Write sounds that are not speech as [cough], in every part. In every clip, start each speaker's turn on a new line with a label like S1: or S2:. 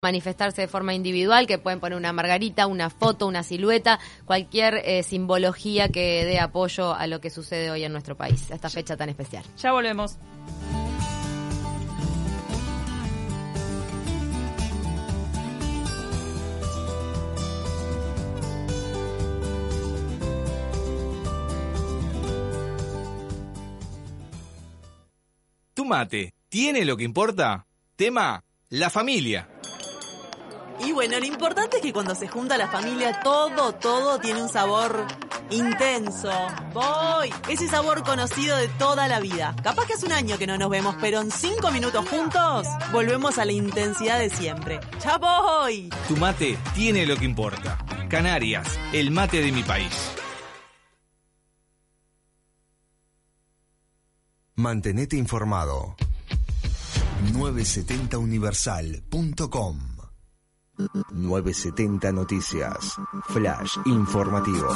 S1: manifestarse de forma individual, que pueden poner una margarita, una foto, una silueta, cualquier eh, simbología que dé apoyo a lo que sucede hoy en nuestro país, a esta fecha tan especial.
S2: Ya volvemos.
S3: Tu mate, ¿tiene lo que importa? Tema, la familia.
S4: Y bueno, lo importante es que cuando se junta la familia, todo, todo tiene un sabor intenso. Voy. Ese sabor conocido de toda la vida. Capaz que hace un año que no nos vemos, pero en cinco minutos juntos volvemos a la intensidad de siempre. ¡Ya voy!
S3: Tu mate tiene lo que importa. Canarias, el mate de mi país.
S5: Mantenete informado. 970universal.com 970 Noticias. Flash informativo.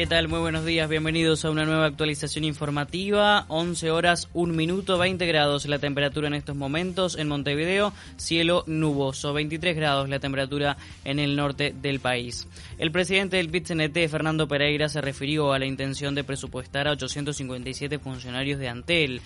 S2: ¿Qué tal? Muy buenos días, bienvenidos a una nueva actualización informativa. 11 horas, 1 minuto, 20 grados la temperatura en estos momentos en Montevideo, cielo nuboso, 23 grados la temperatura en el norte del país. El presidente del PIT-CNT, Fernando Pereira, se refirió a la intención de presupuestar a 857 funcionarios de Antel.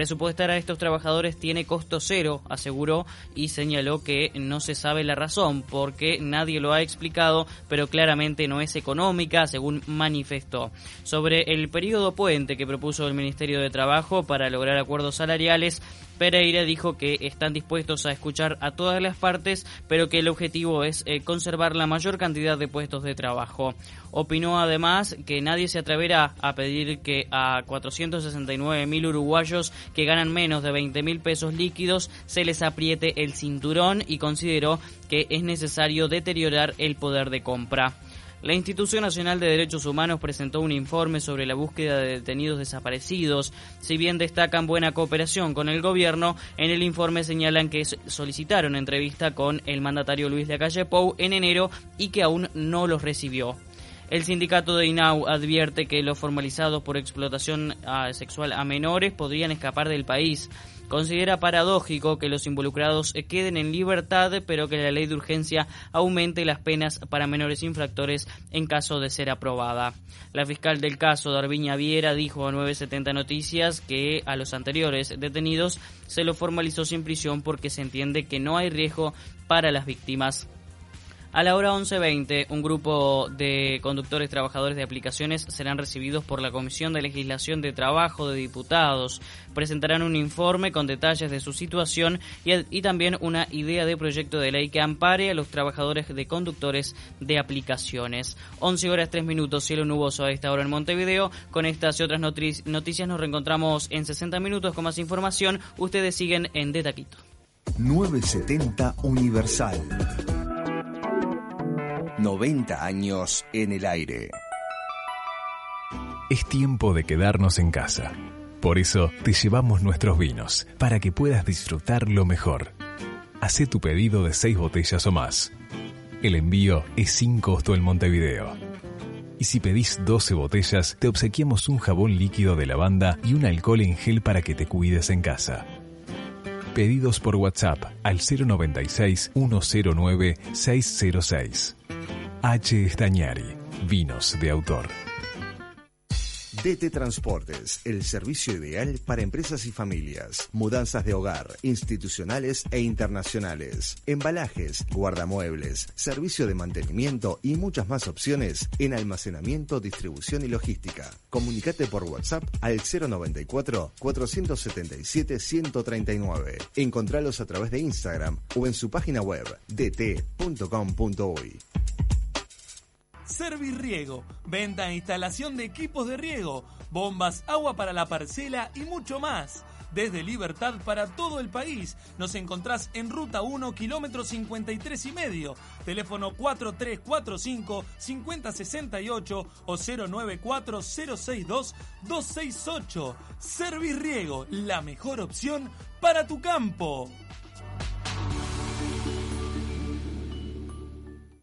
S2: Presupuestar a estos trabajadores tiene costo cero, aseguró y señaló que no se sabe la razón porque nadie lo ha explicado, pero claramente no es económica, según manifestó. Sobre el periodo puente que propuso el Ministerio de Trabajo para lograr acuerdos salariales, Pereira dijo que están dispuestos a escuchar a todas las partes, pero que el objetivo es eh, conservar la mayor cantidad de puestos de trabajo. Opinó además que nadie se atreverá a pedir que a 469 mil uruguayos que ganan menos de 20 mil pesos líquidos se les apriete el cinturón y consideró que es necesario deteriorar el poder de compra. La Institución Nacional de Derechos Humanos presentó un informe sobre la búsqueda de detenidos desaparecidos. Si bien destacan buena cooperación con el gobierno, en el informe señalan que solicitaron entrevista con el mandatario Luis Lacalle Pou en enero y que aún no los recibió. El sindicato de INAU advierte que los formalizados por explotación ah, sexual a menores podrían escapar del país. Considera paradójico que los involucrados queden en libertad, pero que la ley de urgencia aumente las penas para menores infractores en caso de ser aprobada. La fiscal del caso, Darviña Viera, dijo a 970 Noticias que a los anteriores detenidos se lo formalizó sin prisión porque se entiende que no hay riesgo para las víctimas a la hora 11.20, un grupo de conductores trabajadores de aplicaciones serán recibidos por la Comisión de Legislación de Trabajo de Diputados. Presentarán un informe con detalles de su situación y, también una idea de proyecto de ley que ampare a los trabajadores de conductores de aplicaciones. 11 horas 3 minutos, cielo nuboso a esta hora en Montevideo. Con estas y otras noticias nos reencontramos en 60 minutos con más información. Ustedes siguen en De Taquito.
S5: 970 Universal 90 años en el aire.
S6: Es tiempo de quedarnos en casa. Por eso te llevamos nuestros vinos, para que puedas disfrutar lo mejor. Hacé tu pedido de 6 botellas o más. El envío es sin costo en Montevideo. Y si pedís 12 botellas, te obsequiamos un jabón líquido de lavanda y un alcohol en gel para que te cuides en casa. Pedidos por WhatsApp al 096 109 606. H. Estañari, vinos de autor.
S5: DT Transportes, el servicio ideal para empresas y familias. Mudanzas de hogar, institucionales e internacionales. Embalajes, guardamuebles, servicio de mantenimiento y muchas más opciones en almacenamiento, distribución y logística. Comunicate por WhatsApp al 094 477 139. Encontralos a través de Instagram o en su página web dt.com.uy.
S7: Servirriego, venta e instalación de equipos de riego, bombas, agua para la parcela y mucho más. Desde Libertad para todo el país. Nos encontrás en Ruta 1, kilómetro 53 y medio. Teléfono 4345 5068 o 094 062 268. Servirriego, la mejor opción para tu campo.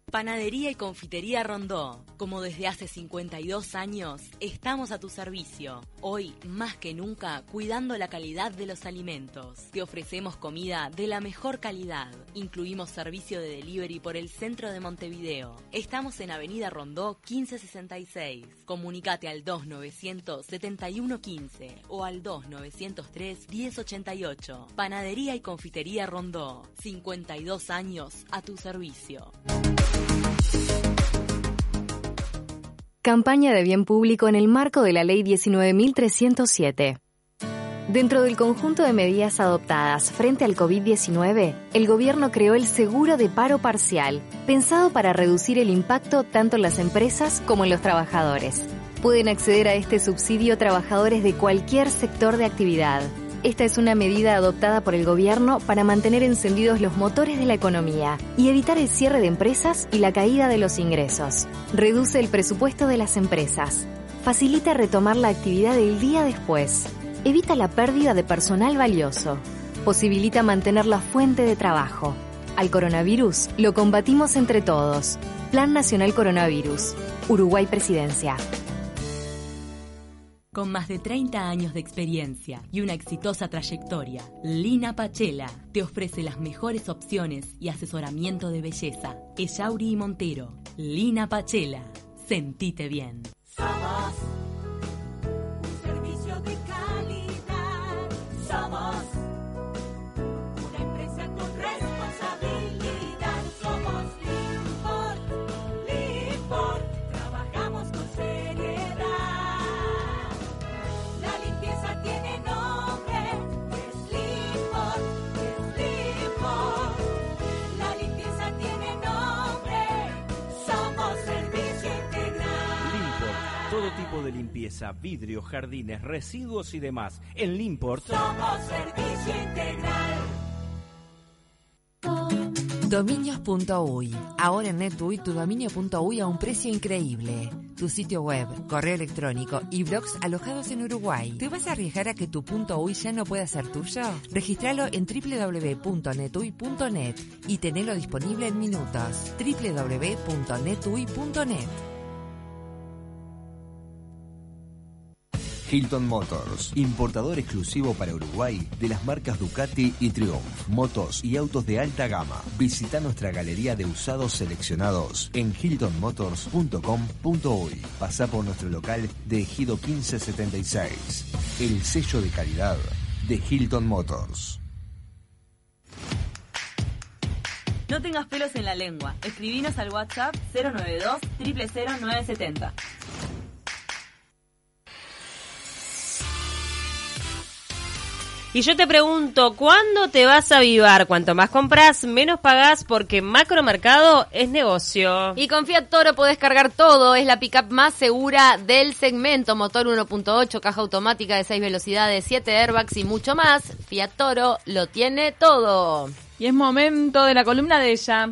S8: Panadería y Confitería Rondó. Como desde hace 52 años, estamos a tu servicio. Hoy, más que nunca, cuidando la calidad de los alimentos. Te ofrecemos comida de la mejor calidad. Incluimos servicio de delivery por el centro de Montevideo. Estamos en Avenida Rondó 1566. Comunicate al 2900-7115 o al 2903-1088. Panadería y Confitería Rondó. 52 años a tu servicio.
S9: Campaña de bien público en el marco de la Ley 19.307. Dentro del conjunto de medidas adoptadas frente al COVID-19, el gobierno creó el seguro de paro parcial, pensado para reducir el impacto tanto en las empresas como en los trabajadores. Pueden acceder a este subsidio trabajadores de cualquier sector de actividad. Esta es una medida adoptada por el gobierno para mantener encendidos los motores de la economía y evitar el cierre de empresas y la caída de los ingresos. Reduce el presupuesto de las empresas. Facilita retomar la actividad del día después. Evita la pérdida de personal valioso. Posibilita mantener la fuente de trabajo. Al coronavirus lo combatimos entre todos. Plan Nacional Coronavirus. Uruguay Presidencia.
S8: Con más de 30 años de experiencia y una exitosa trayectoria, Lina Pachela te ofrece las mejores opciones y asesoramiento de belleza. Echauri y Montero. Lina Pachela. Sentite bien.
S10: Limpieza,
S11: vidrio, jardines, residuos y demás. En Limport
S10: Somos servicio integral.
S12: Dominios.uy. Ahora en NetUI tu dominio.uy a un precio increíble. Tu sitio web, correo electrónico y blogs alojados en Uruguay. ¿Te vas a arriesgar a que tu .uy ya no pueda ser tuyo? Registralo en www.netui.net y tenelo disponible en minutos. www.netui.net
S5: Hilton Motors, importador exclusivo para Uruguay de las marcas Ducati y Triumph, motos y autos de alta gama. Visita nuestra galería de usados seleccionados en hiltonmotors.com.uy. Pasa por nuestro local de Ejido 1576. El sello de calidad de Hilton Motors.
S8: No tengas pelos en la lengua. Escribinos al WhatsApp 092 000970.
S13: Y yo te pregunto, ¿cuándo te vas a avivar? Cuanto más compras, menos pagás porque Macromercado es negocio.
S1: Y con Fiat Toro podés cargar todo, es la pickup más segura del segmento, motor 1.8, caja automática de 6 velocidades, 7 airbags y mucho más. Fiat Toro lo tiene todo.
S14: Y es momento de la columna de ella.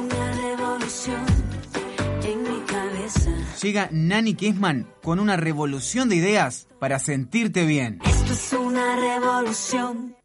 S15: Llega Nani Kesman con una revolución de ideas para sentirte bien.
S10: Esto es una revolución.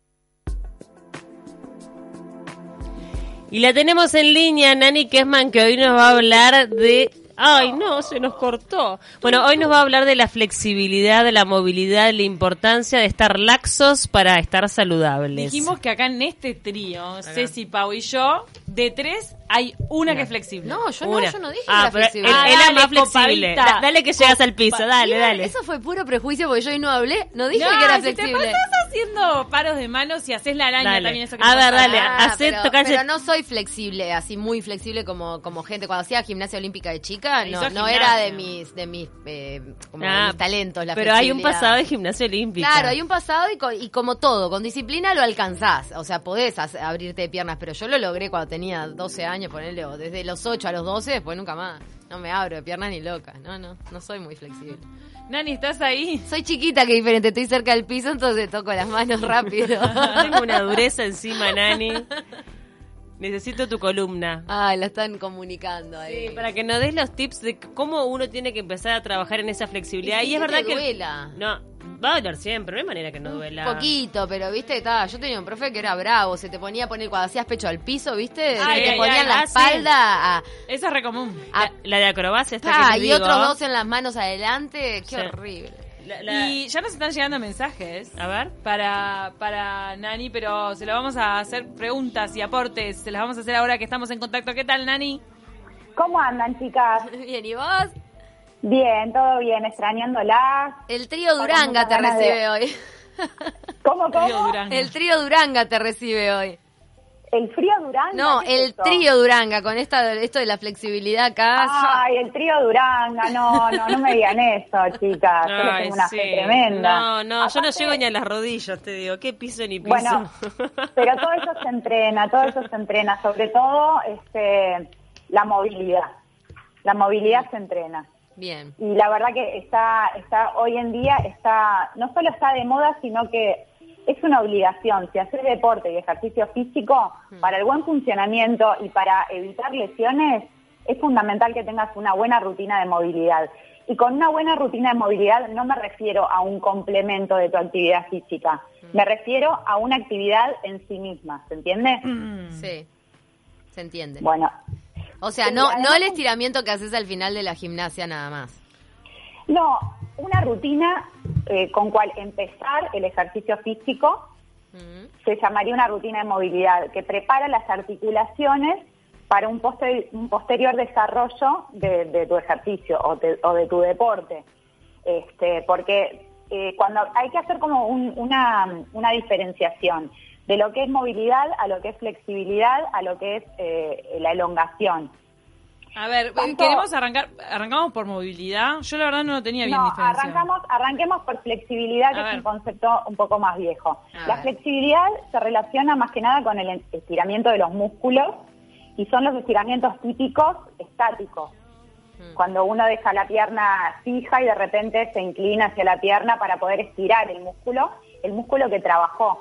S13: Y la tenemos en línea, Nani Kesman, que hoy nos va a hablar de... Ay, no, se nos cortó. Bueno, hoy nos va a hablar de la flexibilidad, de la movilidad, de la importancia de estar laxos para estar saludables.
S14: Dijimos que acá en este trío, Ceci, Pau y yo, de tres hay una que es flexible.
S1: No, yo
S13: Una.
S1: no, yo no dije
S13: Ah,
S1: que
S13: pero
S1: era flexible.
S13: él- él es
S14: dale,
S13: más flexible.
S14: copadita.
S13: Da- dale que llegas al piso, dale, dale.
S1: Eso fue puro prejuicio porque yo hoy no hablé, no dije que era
S14: si te
S1: flexible.
S14: pasás haciendo paros de manos y haces la araña
S13: Dale.
S14: también. Eso que
S13: A
S14: te
S13: ver,
S14: pasa.
S13: dale,
S1: Ah,
S13: hacé
S1: pero,
S13: tocarse-
S1: pero no soy flexible, así muy flexible como, como gente. Cuando hacía gimnasia olímpica de chica,
S14: Hizo
S1: no, no
S14: gimnasia.
S1: era de mis, de mis, eh, como de
S13: Ah,
S1: mis talentos. La
S13: pero hay un
S1: flexibilidad.
S13: pasado de gimnasia olímpica.
S1: Claro, hay un pasado y, co- y como todo, con disciplina lo alcanzás. O sea, podés abrirte de piernas, pero yo lo logré cuando tenía 12 años, ponerle, o desde los 8 a los 12, después nunca más. No me abro de piernas ni loca. No, no, no soy muy flexible.
S14: Nani, ¿estás ahí?
S1: Soy chiquita, que diferente. Estoy cerca del piso, entonces toco las manos [laughs] rápido. [laughs]
S13: Tengo una dureza encima, Nani. Necesito tu columna.
S1: Ah, la están comunicando ahí.
S13: Sí, para que nos des los tips de cómo uno tiene que empezar a trabajar en esa flexibilidad.
S1: Y
S13: Y, es verdad
S1: te
S13: que.
S1: duela.
S13: No, va a doler siempre, no hay manera que no duela.
S1: Poquito, pero viste, estaba, yo tenía un profe que era bravo, se te ponía a poner cuando hacías pecho al piso, ¿viste?
S13: Ay,
S1: se te
S13: ay,
S1: ponían
S13: ay,
S1: la
S13: ah, sí.
S1: espalda a,
S14: Eso es re común.
S1: a-
S13: La de acrobacia está
S1: Ah,
S13: que te
S1: y
S13: digo.
S1: otros dos en las manos adelante, qué
S13: Sí.
S1: horrible.
S13: La- la-
S14: Y ya nos están llegando mensajes.
S13: A ver.
S14: Para, para Nani, pero se lo vamos a hacer preguntas y aportes. Se las vamos a hacer ahora que estamos en contacto. ¿Qué tal, Nani?
S16: ¿Cómo andan, chicas? [laughs]
S1: Bien, ¿y vos?
S16: Bien, todo bien, extrañándolas.
S1: El trío Duranga te
S16: de-
S1: recibe hoy. [laughs]
S16: ¿Cómo, cómo?
S14: Duranga.
S1: El trío Duranga te recibe hoy.
S16: ¿El frío Duranga?
S1: No,
S16: ¿Qué es
S1: el trío Duranga, con esta, esto de la flexibilidad acá.
S16: Ay, el trío Duranga, no, no, no me digan eso, chicas. Yo tengo una
S13: sí.
S16: fe tremenda.
S13: No, no, yo no llego ni a las rodillas, te digo. ¿Qué piso ni piso?
S16: Bueno, pero todo eso se entrena, todo eso se entrena, sobre todo este, la movilidad. La movilidad se entrena.
S1: Bien.
S16: y la verdad que está está hoy en día está no solo está de moda sino que es una obligación. Si haces deporte y ejercicio físico para el buen funcionamiento y para evitar lesiones es fundamental que tengas una buena rutina de movilidad. Y con una buena rutina de movilidad no me refiero a un complemento de tu actividad física. Me refiero a una actividad en sí misma ¿se entiende?
S1: Sí, se entiende.
S16: bueno
S1: O sea, no, no el estiramiento que haces al final de la gimnasia nada más.
S16: No, una rutina eh, con cual empezar el ejercicio físico se llamaría una rutina de movilidad que prepara las articulaciones para un, poster- un posterior desarrollo de, de tu ejercicio o, de- o de tu deporte. Este, porque eh, cuando hay que hacer como un- una, una diferenciación de lo que es movilidad a lo que es flexibilidad a lo que es eh, la elongación.
S14: A ver,
S16: ¿Cuánto?
S14: queremos arrancar, arrancamos por movilidad. Yo la verdad no lo tenía bien
S16: No,
S14: diferenciado.
S16: arrancamos, arranquemos por flexibilidad, que es un concepto un poco más viejo.
S14: A
S16: la
S14: ver.
S16: flexibilidad se relaciona más que nada con el estiramiento de los músculos y son los estiramientos típicos estáticos.
S14: Mm.
S16: Cuando uno deja la pierna fija y de repente se inclina hacia la pierna para poder estirar el músculo, el músculo que trabajó.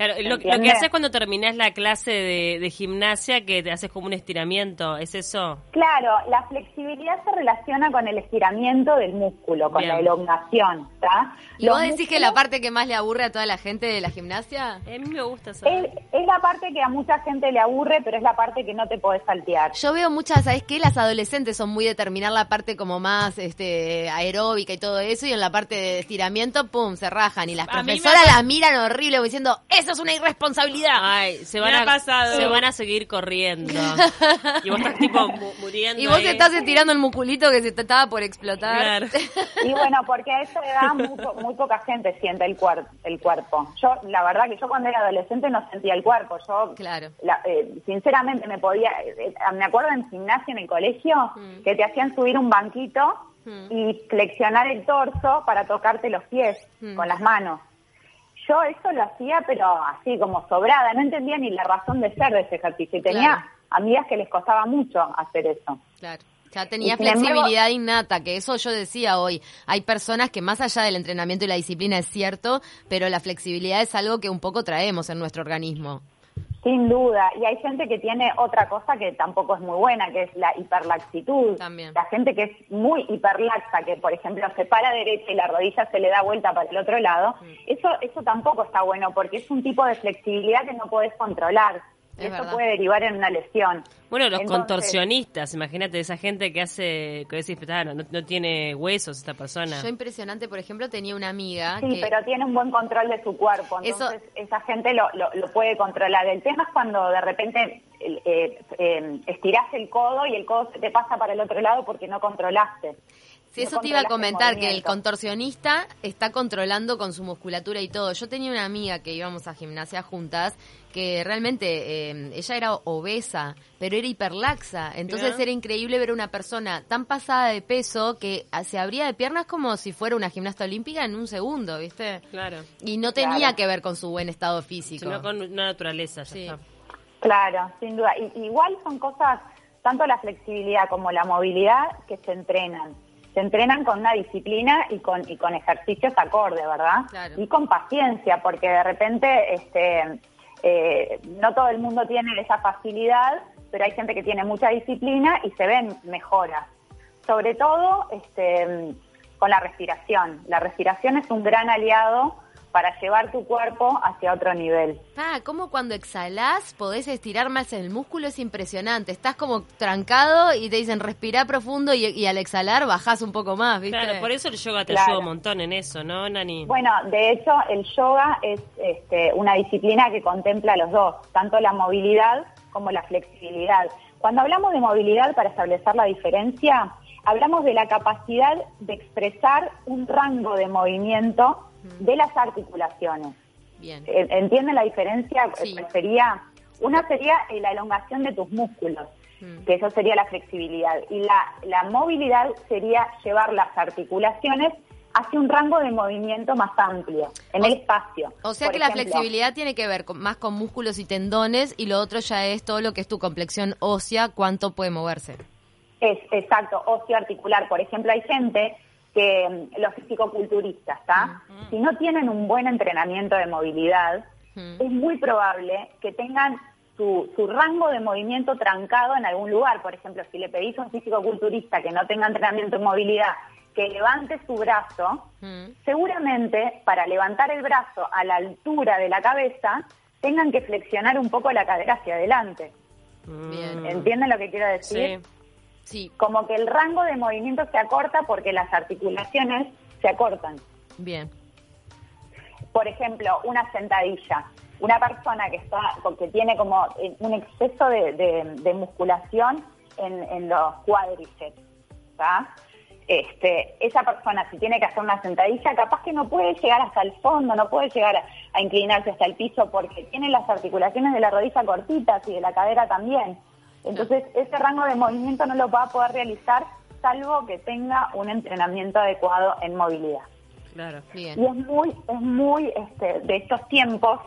S13: Claro, lo, lo que haces cuando terminás la clase de, de gimnasia, que te haces como un estiramiento, ¿es eso?
S16: Claro, la flexibilidad se relaciona con el estiramiento del músculo, con
S13: Bien.
S16: la elongación, ¿está?
S1: ¿Y
S16: Los
S1: vos decís que la parte que más le aburre a toda la gente de la gimnasia?
S13: A mí me gusta eso.
S16: Es, es la parte que a mucha gente le aburre, pero es la parte que no te podés saltear.
S1: Yo veo muchas, ¿sabes qué? Las adolescentes son muy de terminar la parte como más este, aeróbica y todo eso, y en la parte de estiramiento, pum, se rajan. Y las
S14: A me
S1: profesoras
S14: ha-
S1: las miran horrible, diciendo, eso es una irresponsabilidad.
S13: Ay, se van,
S14: Me ha
S13: a,
S14: pasado.
S13: se van a seguir corriendo. [laughs] y vos estás tipo mu- muriendo
S1: Y vos
S13: ahí.
S1: estás estirando el musculito que se te estaba por explotar.
S13: Claro. [laughs]
S16: Y bueno, porque a esa edad muy, po- muy poca gente siente el, cuer- el cuerpo. Yo, la verdad que yo cuando era adolescente no sentía el cuerpo. Yo,
S1: Claro.
S16: la- eh, sinceramente, me podía... eh, eh, me acuerdo en gimnasia en el colegio que te hacían subir un banquito y flexionar el torso para tocarte los pies
S1: Mm.
S16: con las manos. Yo eso lo hacía, pero así como sobrada. No entendía ni la razón de ser de ese ejercicio. Y tenía
S1: Claro.
S16: amigas que les costaba mucho hacer eso.
S1: Claro. Ya tenía
S16: embargo-
S1: flexibilidad innata, que eso yo decía hoy. Hay personas que más allá del entrenamiento y la disciplina es cierto, pero la flexibilidad es algo que un poco traemos en nuestro organismo.
S16: Sin duda. Y hay gente que tiene otra cosa que tampoco es muy buena, que es la hiperlaxitud.
S1: También.
S16: La gente que es muy hiperlaxa, que por ejemplo se para derecha y la rodilla se le da vuelta para el otro lado,
S1: Mm.
S16: eso, eso tampoco está bueno porque es un tipo de flexibilidad que no podés controlar. Y
S13: Es
S16: eso
S13: verdad.
S16: puede derivar en una lesión.
S13: Bueno, los
S16: Entonces-
S13: contorsionistas, imagínate, esa gente que hace, que decís, "Ah, no, no tiene huesos esta persona.
S1: Yo impresionante, por ejemplo, tenía una amiga
S16: Sí,
S1: que...
S16: pero tiene un buen control de su cuerpo,
S1: Eso-
S16: entonces esa gente lo, lo, lo puede controlar. El tema es cuando de repente el- eh, eh, estirás el codo y el codo se te pasa para el otro lado porque no controlaste.
S1: Sí,
S16: No
S1: eso te iba a comentar, que el contorsionista está controlando con su musculatura y todo. Yo tenía una amiga que íbamos a gimnasia juntas, que realmente eh, ella era obesa, pero era hiperlaxa. Entonces era increíble ver a una persona tan pasada de peso que ah, se abría de piernas como si fuera una gimnasta olímpica en un segundo, ¿viste?
S13: Claro.
S1: Y no tenía
S16: Claro.
S1: que ver con su buen estado físico.
S13: Sino con una naturaleza, ya está.
S16: Claro, sin duda. Y, igual son cosas, tanto la flexibilidad como la movilidad, que se entrenan. Se entrenan con una disciplina y con, y con ejercicios acorde, ¿verdad?
S1: Claro.
S16: Y con paciencia, porque de repente este, eh, no todo el mundo tiene esa facilidad, pero hay gente que tiene mucha disciplina y se ven mejoras. Sobre todo este, con la respiración. La respiración es un gran aliado para llevar tu cuerpo hacia otro nivel.
S1: Ah, como cuando exhalás podés estirar más el músculo, es impresionante. Estás como trancado y te dicen respirá profundo y, y al exhalar bajás un poco más, ¿viste?
S13: Claro, por eso el yoga te
S16: Claro.
S13: ayuda un montón en eso, ¿no, Nani?
S16: Bueno, de hecho, el yoga es este, una disciplina que contempla los dos, tanto la movilidad como la flexibilidad. Cuando hablamos de movilidad, para establecer la diferencia, hablamos de la capacidad de expresar un rango de movimiento de las articulaciones.
S1: Bien.
S16: Eh, ¿Entienden la diferencia?
S1: Sí.
S16: Eh, Sería, una sería eh, la elongación de tus músculos, que eso sería la flexibilidad. Y la, la movilidad sería llevar las articulaciones hacia un rango de movimiento más amplio, en el espacio.
S1: O sea
S16: Por
S1: que la flexibilidad tiene que ver con- más con músculos y tendones y lo otro ya es todo lo que es tu complexión ósea, cuánto puede moverse.
S16: Es exacto, ocio articular. Por ejemplo, hay gente que mm, los fisicoculturistas, ¿está? Si no tienen un buen entrenamiento de movilidad, es muy probable que tengan su, su rango de movimiento trancado en algún lugar. Por ejemplo, si le pedís a un fisicoculturista que no tenga entrenamiento en movilidad, que levante su brazo, seguramente para levantar el brazo a la altura de la cabeza, tengan que flexionar un poco la cadera hacia adelante.
S1: Bien.
S16: ¿Entienden lo que quiero decir?
S1: Sí.
S16: Como que el rango de movimiento se acorta porque las articulaciones se acortan.
S1: Bien.
S16: Por ejemplo, una sentadilla. Una persona que está, que tiene como eh, un exceso de, de- de musculación en, en los cuádriceps, ¿tá? Este, esa persona si tiene que hacer una sentadilla, capaz que no puede llegar hasta el fondo, no puede llegar a, a inclinarse hasta el piso porque tiene las articulaciones de la rodilla cortitas y de la cadera también. Entonces, ese rango de movimiento no lo va a poder realizar salvo que tenga un entrenamiento adecuado en movilidad.
S13: Claro.
S16: Y es muy, es muy este, de estos tiempos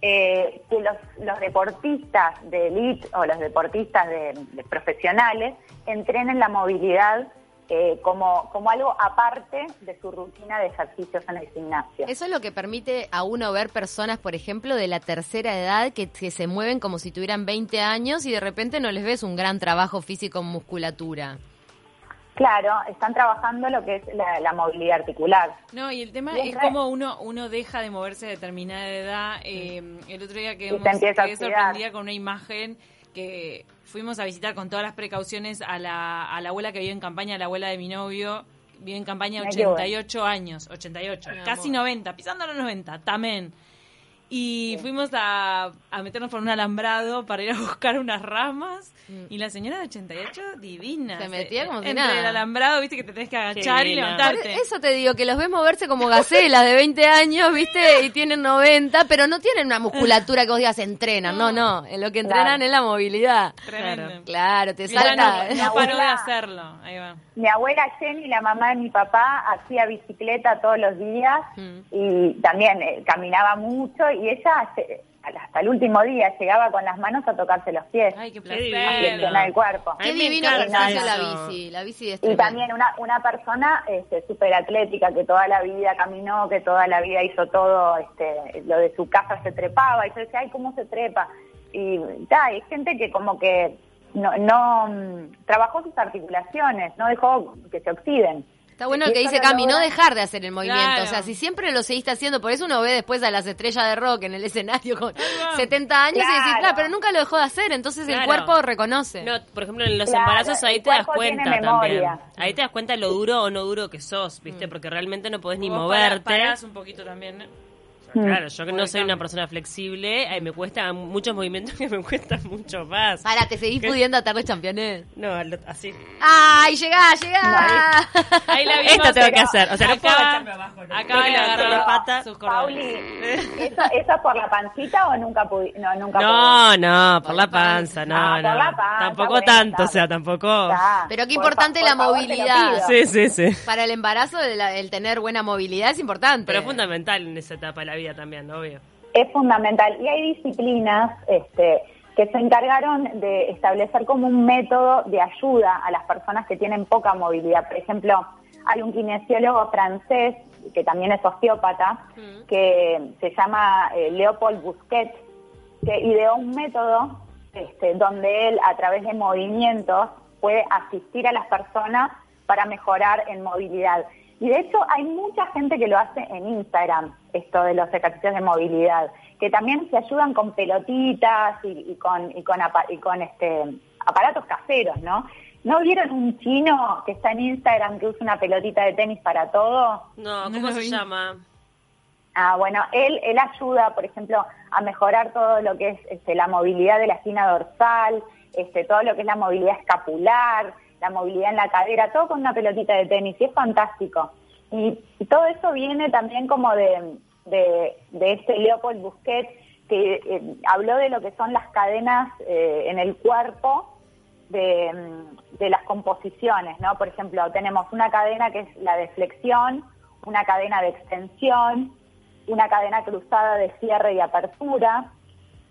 S16: eh, que los, los deportistas de elite o los deportistas de, de profesionales entrenen la movilidad eh, como, como algo aparte de su rutina de ejercicios en el gimnasio.
S1: Eso es lo que permite a uno ver personas, por ejemplo, de la tercera edad que, que se mueven como si tuvieran 20 años y de repente no les ves un gran trabajo físico en musculatura.
S16: Claro, están trabajando lo que es la, la movilidad articular.
S14: No, y el tema
S16: Y es
S14: cómo uno uno deja de moverse a determinada edad. Eh, el otro día
S16: Y
S14: quedamos,
S16: se empieza a
S14: quedé
S16: oxidar.
S14: sorprendida con una imagen que fuimos a visitar con todas las precauciones a la, a la abuela que vive en campaña, la abuela de mi novio. Vive en campaña
S16: Mirá qué bueno.
S14: 88 años, 88,
S1: Mi
S14: casi
S1: amor.
S14: 90, pisando los 90, también. Y fuimos a, a meternos por un alambrado para ir a [laughs] buscar unas ramas. Y la señora de 88, divina.
S1: Se metía como si
S14: Entre
S1: nada.
S14: el alambrado, viste que te tenés que agachar y levantarte.
S1: Eso te digo, que los ves moverse como gacelas de 20 años, ¿viste? Y tienen 90, pero no tienen una musculatura que vos digas entrenan. No, no. En lo que entrenan
S16: Claro.
S1: es la movilidad.
S14: Tremendo.
S1: Claro, te salta.
S14: no paró de hacerlo. Ahí va.
S16: Mi abuela Jenny, la mamá de mi papá, hacía bicicleta todos los días
S1: Mm.
S16: y también eh, caminaba mucho y ella se- hasta el último día llegaba con las manos a tocarse los pies.
S14: Ay, qué
S16: a
S14: placer.
S16: flexionar el cuerpo.
S1: Qué
S13: A
S1: divino ejercicio la bici. La bici es
S16: Y también una, una persona este, súper atlética que toda la vida caminó, que toda la vida hizo todo, este, lo de su casa se trepaba. Y yo decía, ay, ¿cómo se trepa? Y ta, hay gente que como que no, no mm, trabajó sus articulaciones, no dejó que se oxiden.
S1: Está bueno el que dice
S16: lo
S1: Cami, no dejar de hacer el movimiento.
S14: Claro.
S1: O sea, si siempre lo seguiste haciendo, por eso uno ve después a las estrellas de rock en el escenario con 70 años y decís,
S16: Claro.
S1: claro, pero nunca lo dejó de hacer, entonces el
S13: Claro.
S1: cuerpo reconoce.
S13: No, por ejemplo, en los
S16: Claro,
S13: embarazos ahí
S16: el
S13: te das cuenta también. Ahí te das cuenta lo duro o no duro que sos, ¿viste? Porque realmente no podés ni
S14: Vos
S13: moverte.
S14: pará- parás un poquito también. ¿eh?
S16: Mm.
S13: Claro, yo que no soy una persona flexible, eh, me cuesta muchos movimientos [laughs] que me cuestan mucho más.
S1: Ahora, ¿te seguís
S13: ¿Qué?
S1: pudiendo atar los championes?
S13: No, lo- así.
S1: ¡Ay, llegá, llegá!
S13: Ahí la vimos. Esto tengo que hacer. O sea, no puedo
S14: Acá-
S13: abajo. la pata.
S14: sus
S16: Pauli. [laughs] ¿eso, ¿eso es por la pancita o nunca pudi No, nunca
S13: No, no, por la panza, no,
S16: Ah, por
S13: no.
S16: la panza,
S13: Tampoco
S16: bueno,
S13: tanto,
S16: está.
S13: o sea, tampoco.
S16: Está.
S1: Pero qué
S16: Por
S1: importante la
S16: por favor, te lo
S1: movilidad.
S16: pido.
S13: Sí, sí, sí.
S1: Para el embarazo, el, el tener buena movilidad es importante.
S13: Pero es fundamental en esa etapa de la vida también, obvio.
S16: Es fundamental. Y hay disciplinas este, que se encargaron de establecer como un método de ayuda a las personas que tienen poca movilidad. Por ejemplo, hay un kinesiólogo francés que también es osteópata, que se llama eh, Leopold Busquet, que ideó un método este, donde él, a través de movimientos, puede asistir a las personas para mejorar en movilidad. Y de hecho hay mucha gente que lo hace en Instagram, esto de los ejercicios de movilidad, que también se ayudan con pelotitas y, y con, y con, apa- y con este, aparatos caseros, ¿no? ¿No vieron un chino que está en Instagram que usa una pelotita de tenis para todo?
S13: No, ¿cómo se llama?
S16: Ah, bueno, él, él ayuda, por ejemplo, a mejorar todo lo que es este, la movilidad de la espina dorsal, este, todo lo que es la movilidad escapular, la movilidad en la cadera, todo con una pelotita de tenis, y es fantástico. Y, todo eso viene también como de, de, este Leopold Busquet, que eh, habló de lo que son las cadenas eh, en el cuerpo de, mm, de las composiciones, ¿no? Por ejemplo, tenemos una cadena que es la de flexión, una cadena de extensión, una cadena cruzada de cierre y apertura,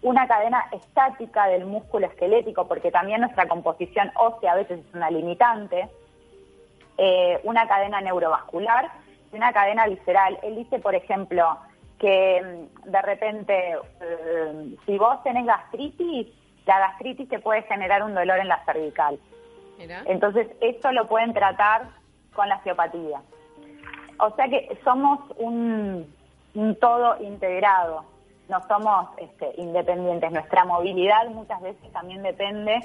S16: una cadena estática del músculo esquelético, porque también nuestra composición ósea a veces es una limitante, eh, una cadena neurovascular y una cadena visceral. Él dice, por ejemplo, que mm, de repente, eh, si vos tenés gastritis, la gastritis te puede generar un dolor en la cervical. Entonces, esto lo pueden tratar con la osteopatía. O sea que somos un, un todo integrado, no somos este, independientes. Nuestra movilidad muchas veces también depende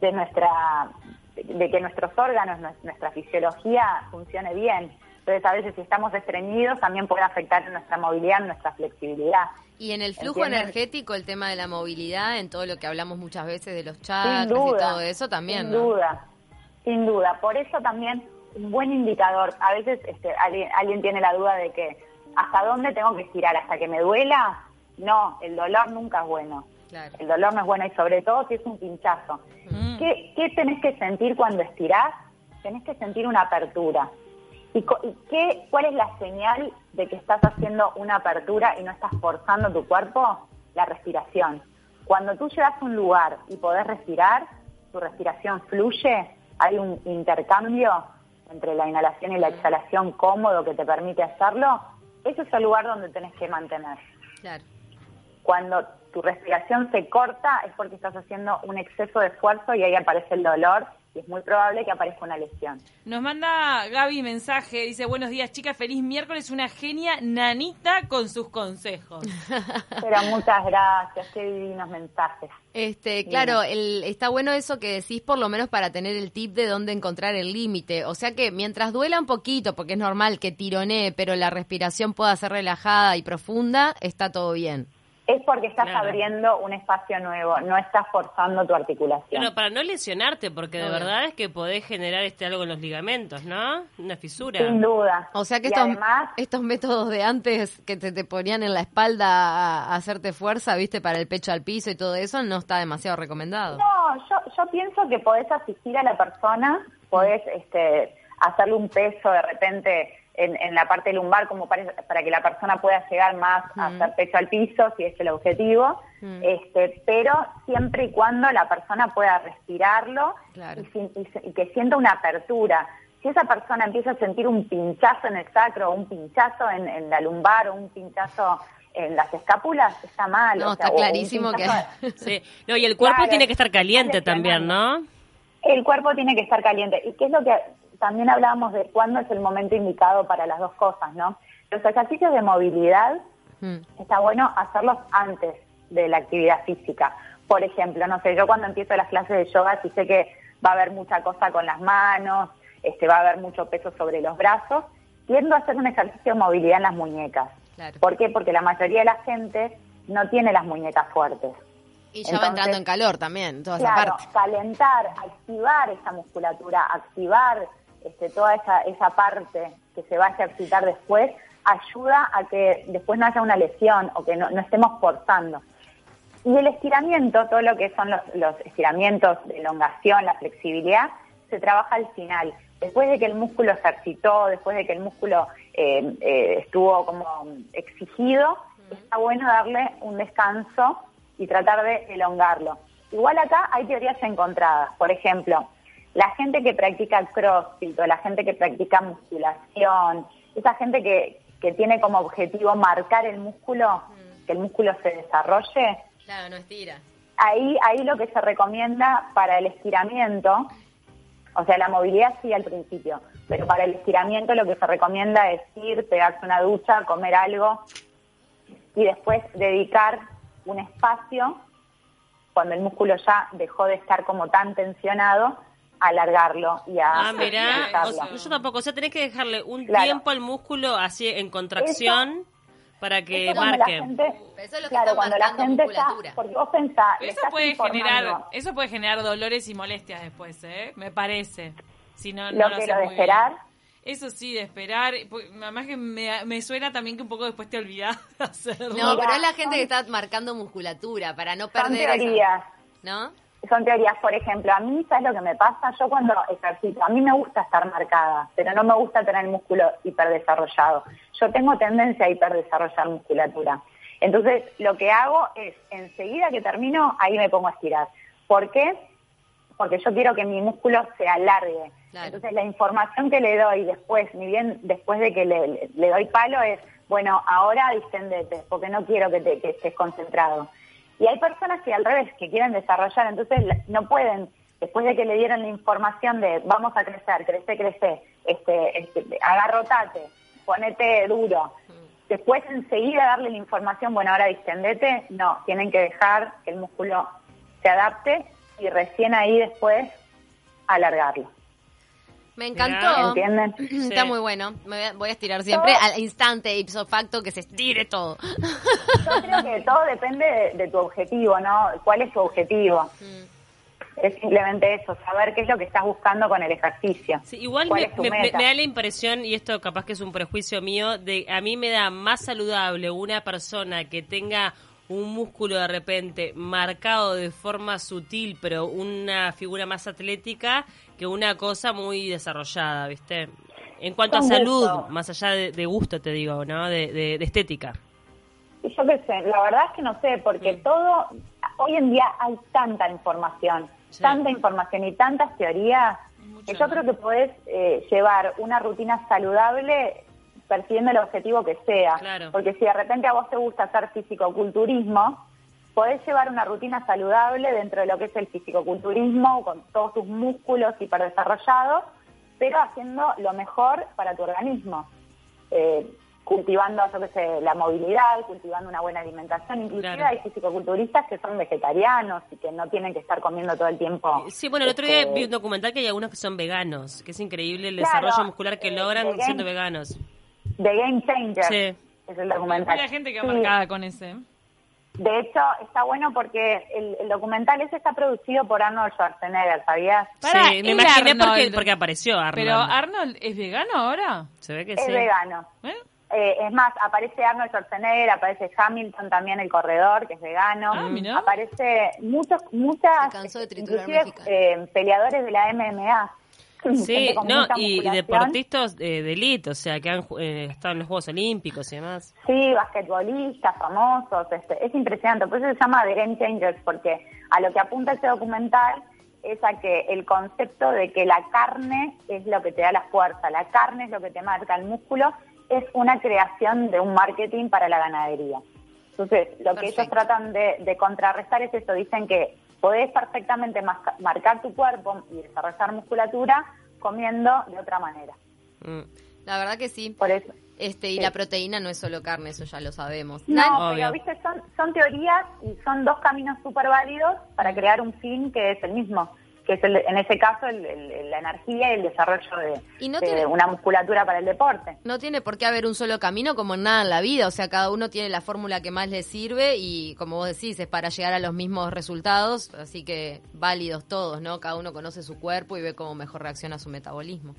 S16: de nuestra de que nuestros órganos, nues- nuestra fisiología funcione bien. Entonces, a veces si estamos estreñidos también puede afectar nuestra movilidad, nuestra flexibilidad.
S1: Y en el flujo energético, el tema de la movilidad, en todo lo que hablamos muchas veces de los chakras y
S16: duda,
S1: todo eso también,
S16: Sin
S1: ¿no?
S16: duda, sin duda. Por eso también un buen indicador. A veces este, alguien, alguien tiene la duda de que hasta dónde tengo que estirar, hasta que me duela. No, el dolor nunca es bueno.
S1: Claro.
S16: El dolor no es bueno y sobre todo si es un pinchazo. ¿Qué, qué tenés que sentir cuando estirás? Tenés que sentir una apertura. ¿Y, co- y qué, cuál es la señal de que estás haciendo una apertura y no estás forzando tu cuerpo? La respiración. Cuando tú llegas a un lugar y podés respirar, tu respiración fluye, hay un intercambio entre la inhalación y la exhalación cómodo que te permite hacerlo, ese es el lugar donde tenés que mantener.
S1: Claro.
S16: Cuando tu respiración se corta es porque estás haciendo un exceso de esfuerzo y ahí aparece el dolor y es muy probable que aparezca una lesión.
S14: Nos manda Gaby mensaje, dice, buenos días chicas, feliz miércoles, una genia nanita con sus consejos. [laughs]
S16: Pero muchas gracias, qué divinos mensajes.
S1: Este, claro, el, está bueno eso que decís, por lo menos para tener el tip de dónde encontrar el límite. O sea que mientras duela un poquito, porque es normal que tironee, pero la respiración pueda ser relajada y profunda, está todo bien.
S16: Es porque estás
S13: Claro.
S16: abriendo un espacio nuevo, no estás forzando tu articulación.
S13: Bueno, para no lesionarte, porque de verdad es que podés generar este algo en los ligamentos, ¿no? Una fisura.
S16: Sin duda.
S1: O sea que
S16: Y
S1: estos,
S16: además-
S1: estos métodos de antes que te, te ponían en la espalda a, a hacerte fuerza, viste, para el pecho al piso y todo eso, no está demasiado recomendado.
S16: No, yo, yo pienso que podés asistir a la persona, podés este, hacerle un peso de repente en, en la parte lumbar como para, para que la persona pueda llegar más a hacer pecho al piso, si es el objetivo, este, pero siempre y cuando la persona pueda respirarlo
S1: Claro.
S16: y, que sienta una apertura. Si esa persona empieza a sentir un pinchazo en el sacro, un pinchazo en, en la lumbar o un pinchazo en las escápulas, está mal.
S1: No,
S16: o sea,
S1: está clarísimo que... [laughs]
S13: Sí. No, y el cuerpo
S16: Claro,
S13: tiene que estar caliente también, ¿no?
S16: El cuerpo tiene que estar caliente. ¿Y qué es lo que también hablábamos de cuándo es el momento indicado para las dos cosas, no? Los ejercicios de movilidad
S1: Mm.
S16: está bueno hacerlos antes de la actividad física. Por ejemplo, no sé, yo cuando empiezo las clases de yoga, si sé que va a haber mucha cosa con las manos, este, va a haber mucho peso sobre los brazos, tiendo a hacer un ejercicio de movilidad en las muñecas. ¿Por qué? Porque la mayoría de la gente no tiene las muñecas fuertes.
S1: Y ya va entrando en calor también, toda esa
S16: Claro,
S1: parte.
S16: calentar, activar esa musculatura, activar este, toda esa, esa parte que se va a ejercitar después, ayuda a que después no haya una lesión o que no, no estemos forzando. Y el estiramiento, todo lo que son los, los estiramientos de elongación, la flexibilidad, se trabaja al final. Después de que el músculo ejercitó, después de que el músculo eh, eh, estuvo como exigido, está bueno darle un descanso y tratar de elongarlo. Igual acá hay teorías encontradas. Por ejemplo, la gente que practica crossfit o la gente que practica musculación, esa gente que, que tiene como objetivo marcar el músculo, que el músculo se desarrolle,
S1: Claro, no estira.
S16: ahí, ahí lo que se recomienda para el estiramiento, o sea, la movilidad sí al principio, pero para el estiramiento lo que se recomienda es ir, pegarse una ducha, comer algo y después dedicar un espacio, cuando el músculo ya dejó de estar como tan tensionado, alargarlo y a
S13: Ah, mirá, o sea, yo tampoco, o sea, tenés que dejarle un
S16: Claro.
S13: tiempo al músculo así en contracción para que
S16: Eso cuando la
S13: marque.
S16: gente,
S1: Eso es lo que
S16: claro,
S1: está
S16: cuando la gente está,
S1: musculatura.
S16: porque vos pensás,
S14: Eso
S16: estás
S14: puede
S16: informando.
S14: generar, eso puede generar dolores y molestias después, ¿eh? Me parece. Si no,
S16: Lo
S14: no
S16: que
S14: haces
S16: lo de esperar.
S14: bien. Eso sí, de esperar. pues, Además que me, me suena también que un poco después te olvidás [laughs] de hacerlo.
S1: No, pero es la gente que está marcando musculatura para no
S16: Son
S1: perder. esa-
S16: teorías.
S1: ¿No?
S16: Son teorías, por ejemplo, a mí, ¿sabes lo que me pasa? Yo cuando ejercito, a mí me gusta estar marcada, pero no me gusta tener el músculo hiperdesarrollado. Yo tengo tendencia a hiperdesarrollar musculatura. Entonces, lo que hago es, enseguida que termino, ahí me pongo a estirar. ¿Por qué? Porque yo quiero que mi músculo se alargue. Entonces, la información que le doy después, ni bien después de que le, le- le doy palo, es, bueno, ahora distendete, porque no quiero que, te, que estés concentrado. Y hay personas que al revés, que quieren desarrollar, entonces no pueden, después de que le dieron la información de vamos a crecer, crece, crece, este, este, agarrotate, ponete duro. Después enseguida darle la información, bueno, ahora distendete, no, tienen que dejar que el músculo se adapte y recién ahí después alargarlo.
S1: Me encantó.
S16: ¿Entienden?
S1: Está
S16: Sí.
S1: muy bueno. Me voy a- voy a estirar siempre
S16: Todo-
S1: al instante, ipso facto, que se estire todo.
S16: Yo creo que todo depende de, de tu objetivo, ¿no? ¿Cuál es tu objetivo? Es simplemente eso, saber qué es lo que estás buscando con el ejercicio.
S13: Igual
S16: ¿Cuál
S13: me, me da la impresión, y esto capaz que es un prejuicio mío, de a mí me da más saludable una persona que tenga un músculo de repente marcado de forma sutil, pero una figura más atlética, que una cosa muy desarrollada, ¿viste? En cuanto a salud, más allá de, de gusto, te digo, ¿no? De, de- de estética.
S16: Yo qué sé, la verdad es que no sé, porque
S13: Mm.
S16: todo, hoy en día hay tanta información, tanta información y tantas teorías, que yo creo que podés eh, llevar una rutina saludable persiguiendo el objetivo que sea.
S13: Claro.
S16: Porque si de repente a vos te gusta hacer fisicoculturismo, podés llevar una rutina saludable dentro de lo que es el fisicoculturismo, con todos tus músculos hiperdesarrollados, pero haciendo lo mejor para tu organismo. Eh, cultivando, yo qué sé, la movilidad, cultivando una buena alimentación. Inclusive
S13: Claro.
S16: hay fisicoculturistas que son vegetarianos y que no tienen que estar comiendo todo el tiempo.
S13: Sí, bueno, el otro día
S16: este,
S13: vi un documental que hay algunos que son veganos, que es increíble el
S16: Claro,
S13: desarrollo muscular que
S16: eh,
S13: logran siendo veganos.
S16: The Game Changer.
S13: Sí.
S16: Es el documental.
S14: Hay gente que
S16: Sí.
S14: marcada con ese.
S16: De hecho, está bueno porque el, el documental ese está producido por Arnold Schwarzenegger, ¿sabías?
S13: Sí, me imaginé porque, porque apareció Arnold.
S14: Pero Arnold es vegano ahora.
S13: Se ve que
S16: Es
S13: sí.
S16: vegano. Eh, es más, aparece Arnold Schwarzenegger, aparece Hamilton también, el corredor, que es vegano.
S14: Ah.
S16: Aparece muchos, muchas, inclusive eh, peleadores de la MMA. [laughs]
S13: Sí, no, y, deportistas eh, de élite, o sea, que han eh, estado en los Juegos Olímpicos y demás.
S16: Sí, basquetbolistas famosos, este, es impresionante. Por eso se llama The Game Changers, porque a lo que apunta este documental es a que el concepto de que la carne es lo que te da la fuerza, la carne es lo que te marca el músculo, es una creación de un marketing para la ganadería. Entonces, lo que ellos tratan de, de contrarrestar es eso, dicen que podés perfectamente marcar tu cuerpo y desarrollar musculatura comiendo de otra manera.
S13: Mm.
S1: La verdad que sí.
S16: Por eso.
S1: Este, y
S16: Sí.
S1: la proteína no es solo carne, eso ya lo sabemos.
S16: No, pero viste, son, son teorías y son dos caminos súper válidos para crear un fin que es el mismo, que es el- en ese caso el- el- la energía y el desarrollo de,
S1: Y no
S16: de
S1: tiene-
S16: una musculatura para el deporte.
S1: No tiene por qué haber un solo camino como en nada en la vida, o sea, cada uno tiene la fórmula que más le sirve y como vos decís, es para llegar a los mismos resultados, así que válidos todos, ¿no? Cada uno conoce su cuerpo y ve cómo mejor reacciona a su metabolismo.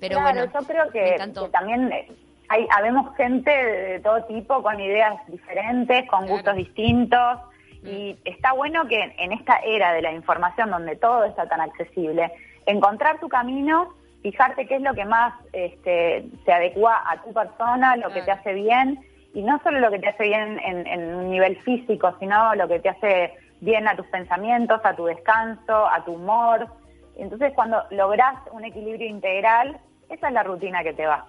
S1: Pero
S16: claro,
S1: bueno,
S16: yo creo que, también eh, hay, habemos gente de, de todo tipo, con ideas diferentes, con gustos distintos, y está bueno que en, esta era de la información donde todo está tan accesible, encontrar tu camino, fijarte qué es lo que más este, se adecua a tu persona, lo que te hace bien, y no solo lo que te hace bien en, en un nivel físico, sino lo que te hace bien a tus pensamientos, a tu descanso, a tu humor. Entonces, cuando lográs un equilibrio integral, esa es la rutina que te va.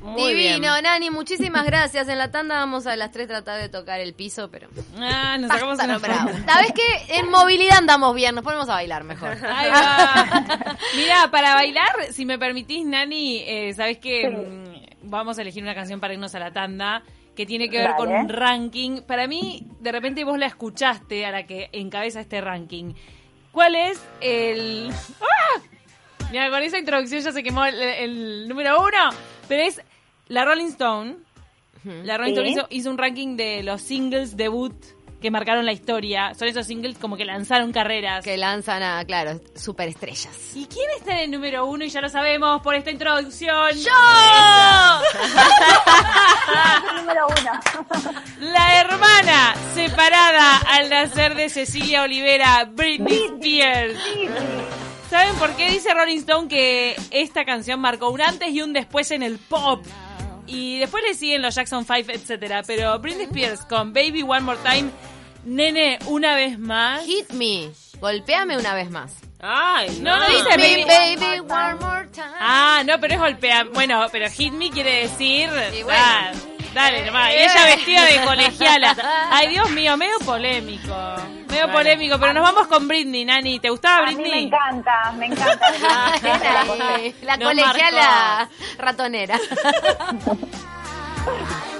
S13: Muy
S1: Divino,
S13: bien.
S1: Nani, muchísimas gracias. En la tanda vamos a las 3 tratar de tocar el piso, pero...
S14: Ah, nos
S1: Basta,
S14: sacamos una
S1: no, bravo. ¿Sabes qué? En movilidad andamos bien, nos ponemos a bailar mejor. [laughs]
S14: Ahí va. Mira, para bailar, si me permitís, Nani, eh, sabes que mm, vamos a elegir una canción para irnos a la tanda que tiene que ver con un ranking. Para mí, de repente vos la escuchaste a la que encabeza este ranking. ¿Cuál es el...? ¡Ah! Mira, con esa introducción ya se quemó el, el número uno, pero es la Rolling Stone. La Rolling
S16: Sí.
S14: Stone hizo, hizo un ranking de los singles debut que marcaron la historia. Son esos singles como que lanzaron carreras.
S1: Que lanzan a, claro, superestrellas.
S14: ¿Y quién está en el número uno? Y ya lo sabemos por esta introducción. ¡Yo!
S16: número [laughs] uno.
S14: La hermana separada al nacer de Cecilia Olivera, Britney Spears. ¿Saben por qué dice Rolling Stone que esta canción marcó un antes y un después en el pop? Y después le siguen los Jackson 5, etcétera. Pero Britney Spears con Baby One More Time, nene, una vez más.
S1: Hit me. Golpéame una vez más.
S13: Ay,
S14: No, no dice baby.
S1: baby, one more time.
S14: Ah, no, pero es golpear. Bueno, pero hit me quiere decir.
S1: bueno.
S14: Ah, dale nomás. Y ella vestida de colegiala. Ay, Dios mío, medio polémico. Medio
S13: Bueno.
S14: polémico, pero nos vamos con Britney, Nani. ¿Te gustaba
S16: A mí me
S14: Britney?
S16: encanta, me encanta. [laughs]
S1: Ay, la colegiala ratonera. [laughs]